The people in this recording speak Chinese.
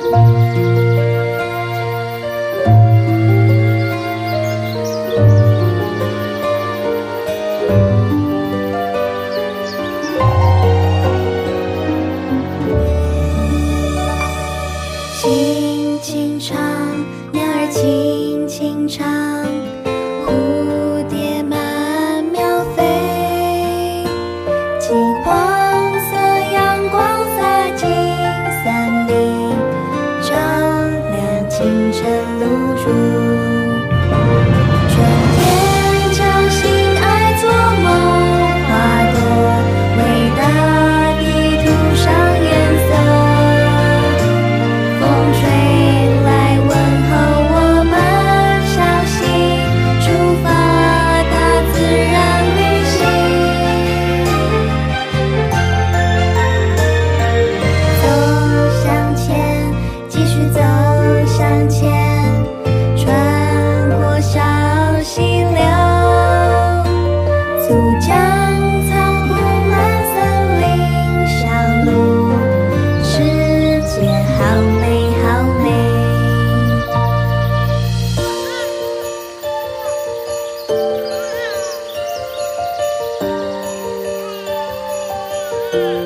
轻轻唱鸟儿轻轻唱。缓，